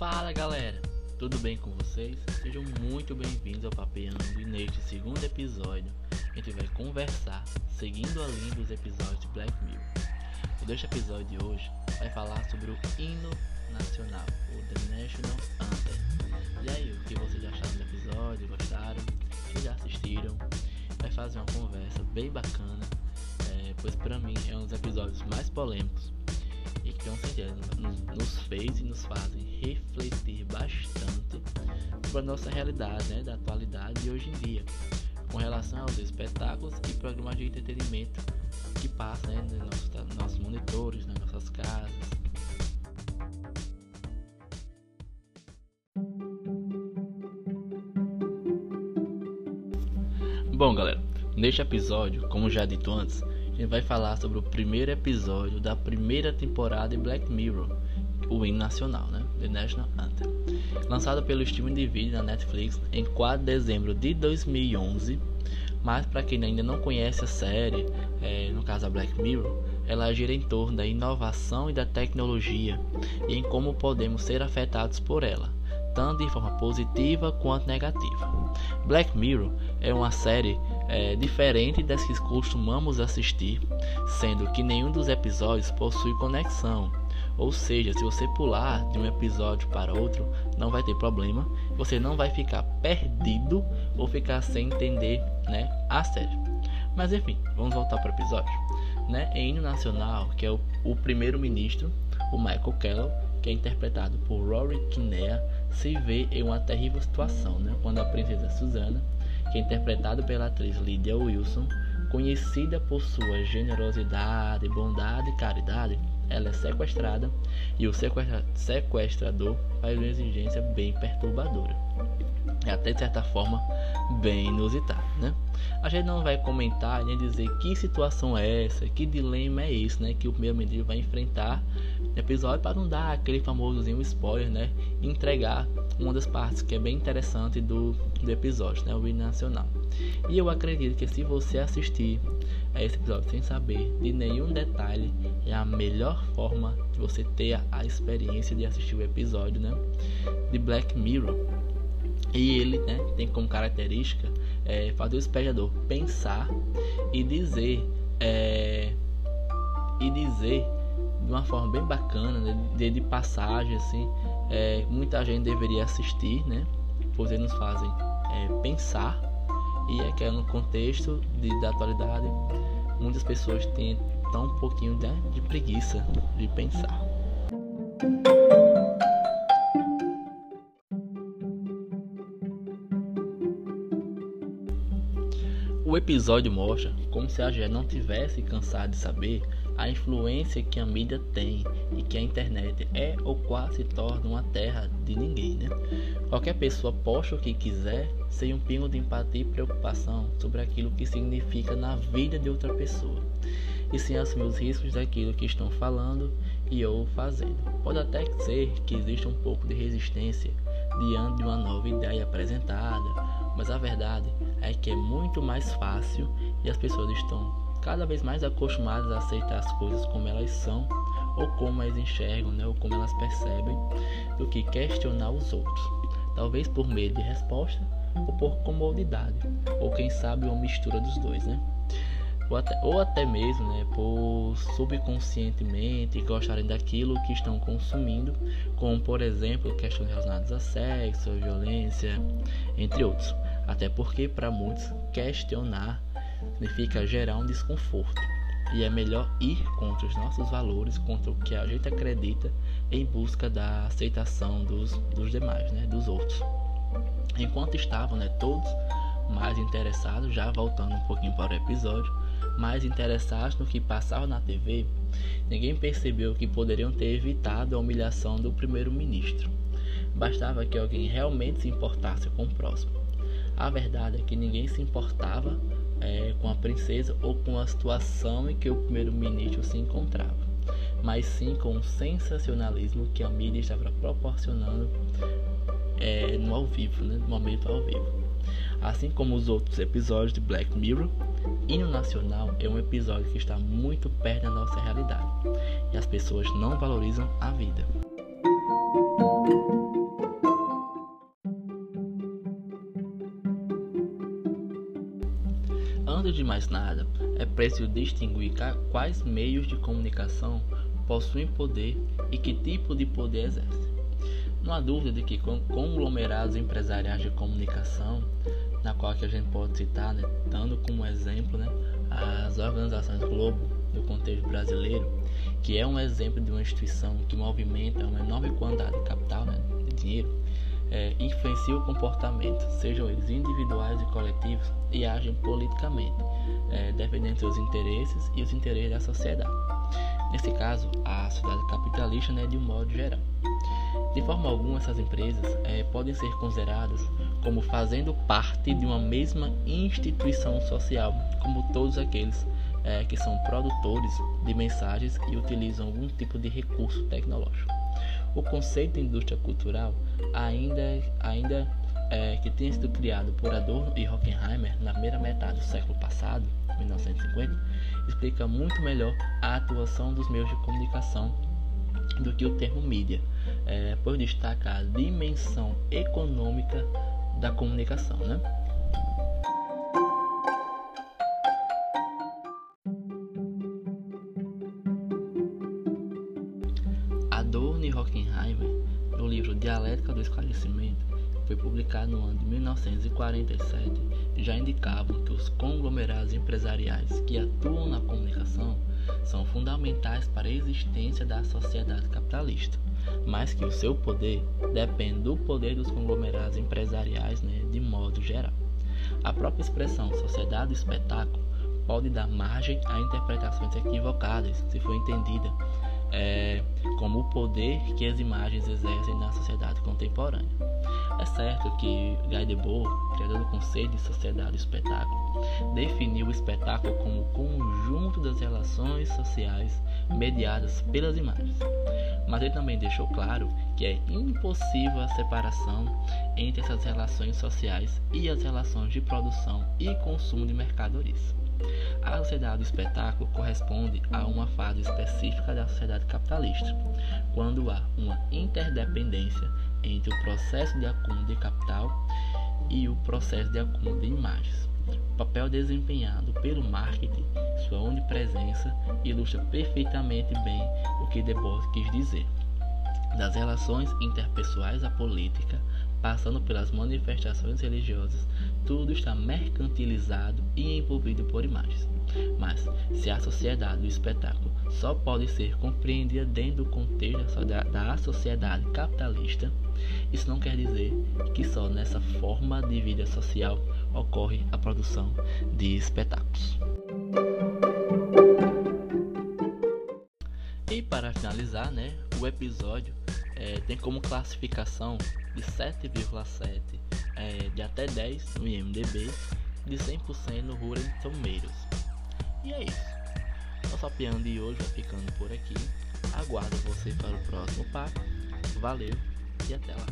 Fala galera, tudo bem com vocês? Sejam muito bem-vindos ao Papeando e neste segundo episódio a gente vai conversar seguindo a linha dos episódios de Black Mirror. O deste episódio de hoje vai falar sobre o hino nacional, o The National Anthem. E aí, o que vocês acharam do episódio? Gostaram? Se já assistiram? Vai fazer uma conversa bem bacana, é, pois para mim é um dos episódios mais polêmicos que com certeza nos fez e nos fazem refletir bastante sobre a nossa realidade, né, da atualidade e hoje em dia, com relação aos espetáculos e programas de entretenimento que passam né, nos nossos, nossos monitores, nas nossas casas. Bom, galera, neste episódio, como já dito antes, gente vai falar sobre o primeiro episódio da primeira temporada de Black Mirror, o hino nacional, né? The National Anthem. Lançado pelo Steven Divide na Netflix em 4 de dezembro de 2011. Mas para quem ainda não conhece a série, é, no caso a Black Mirror, ela gira em torno da inovação e da tecnologia e em como podemos ser afetados por ela tanto de forma positiva quanto negativa. Black Mirror é uma série é, diferente das que costumamos assistir, sendo que nenhum dos episódios possui conexão. Ou seja, se você pular de um episódio para outro, não vai ter problema, você não vai ficar perdido ou ficar sem entender né, a série. Mas enfim, vamos voltar para o episódio. Né? Em hino nacional, que é o, o primeiro-ministro, o Michael Kellogg, que é interpretado por Rory Kinnear, se vê em uma terrível situação, né? quando a princesa Susana, que é interpretada pela atriz Lydia Wilson, conhecida por sua generosidade, bondade e caridade, ela é sequestrada e o sequestra sequestrador faz uma exigência bem perturbadora. É até de certa forma bem inusitada, né? A gente não vai comentar nem dizer que situação é essa, que dilema é esse, né? Que o primeiro-ministro vai enfrentar no episódio para não dar aquele famosozinho spoiler, né? Entregar uma das partes que é bem interessante do, do episódio, né? O hino nacional. E eu acredito que se você assistir a esse episódio sem saber de nenhum detalhe, é a melhor forma de você ter a experiência de assistir o episódio, né? De Black Mirror. E ele né, tem como característica é, fazer o espectador pensar e dizer é, e dizer de uma forma bem bacana, né, de, de passagem assim, é, muita gente deveria assistir, né? Pois eles nos fazem é, pensar e é que é no contexto de, da atualidade muitas pessoas têm tão um pouquinho de, de preguiça de pensar. Episódio mostra como se a gente não tivesse cansado de saber a influência que a mídia tem e que a internet é ou quase se torna uma terra de ninguém, né? Qualquer pessoa posta o que quiser sem um pingo de empatia e preocupação sobre aquilo que significa na vida de outra pessoa e sem assumir os riscos daquilo que estão falando e ou fazendo. Pode até ser que exista um pouco de resistência diante de uma nova ideia apresentada, mas a verdade é que é muito mais fácil e as pessoas estão cada vez mais acostumadas a aceitar as coisas como elas são ou como elas enxergam, né, ou como elas percebem, do que questionar os outros. Talvez por medo de resposta ou por comodidade, ou quem sabe uma mistura dos dois, né? Ou até, ou até mesmo né, por subconscientemente gostarem daquilo que estão consumindo, como por exemplo questões relacionadas a sexo, violência, entre outros. Até porque para muitos questionar significa gerar um desconforto. E é melhor ir contra os nossos valores, contra o que a gente acredita, em busca da aceitação dos, dos demais, né, dos outros. Enquanto estavam né, todos mais interessados, já voltando um pouquinho para o episódio, mais interessados no que passava na TV, ninguém percebeu que poderiam ter evitado a humilhação do primeiro-ministro. Bastava que alguém realmente se importasse com o próximo. A verdade é que ninguém se importava é, com a princesa ou com a situação em que o primeiro-ministro se encontrava, mas sim com o sensacionalismo que a mídia estava proporcionando é, no ao vivo, né, no momento ao vivo. Assim como os outros episódios de Black Mirror, Hino Nacional é um episódio que está muito perto da nossa realidade e as pessoas não valorizam a vida. Antes de mais nada, é preciso distinguir quais meios de comunicação possuem poder e que tipo de poder exercem. Não há dúvida de que conglomerados empresariais de comunicação na qual que a gente pode citar, né, dando como exemplo né, as organizações Globo no contexto brasileiro, que é um exemplo de uma instituição que movimenta uma enorme quantidade de capital, né, de dinheiro, é, influencia o comportamento, sejam eles individuais e coletivos, e agem politicamente, é, defendendo seus interesses e os interesses da sociedade. Nesse caso, a sociedade capitalista né, de um modo geral. De forma alguma, essas empresas é, podem ser consideradas como fazendo parte de uma mesma instituição social, como todos aqueles é, que são produtores de mensagens e utilizam algum tipo de recurso tecnológico. O conceito de indústria cultural, ainda, ainda é, que tenha sido criado por Adorno e Hockenheimer na primeira metade do século passado, 1950, explica muito melhor a atuação dos meios de comunicação do que o termo mídia, é, por destacar a dimensão econômica da comunicação. Né? Adorno e Hockenheimer, no livro Dialética do Esclarecimento, foi publicado no ano de 1947, já indicavam que os conglomerados empresariais que atuam na comunicação são fundamentais para a existência da sociedade capitalista, mas que o seu poder depende do poder dos conglomerados empresariais né, de modo geral. A própria expressão sociedade espetáculo pode dar margem a interpretações equivocadas, se for entendida é, como o poder que as imagens exercem na sociedade contemporânea. É certo que Guy Debord, criador do conceito de sociedade do espetáculo, definiu o espetáculo como o conjunto das relações sociais mediadas pelas imagens. Mas ele também deixou claro que é impossível a separação entre essas relações sociais e as relações de produção e consumo de mercadorias. A sociedade do espetáculo corresponde a uma fase específica da sociedade capitalista, quando há uma interdependência entre o processo de acúmulo de capital e o processo de acúmulo de imagens. O papel desempenhado pelo marketing, sua onipresença, ilustra perfeitamente bem o que Debord quis dizer. Das relações interpessoais à política, passando pelas manifestações religiosas, tudo está mercantilizado e envolvido por imagens. Mas, se a sociedade do espetáculo só pode ser compreendida dentro do contexto da sociedade capitalista, isso não quer dizer que só nessa forma de vida social ocorre a produção de espetáculos. E para finalizar, né, o episódio é, tem como classificação de 7,7 é, de até 10 no IMDB de 100% no Rotten Tomatoes. E é isso. Nosso piano de hoje vai ficando por aqui. Aguardo você para o próximo papo. Valeu e até lá.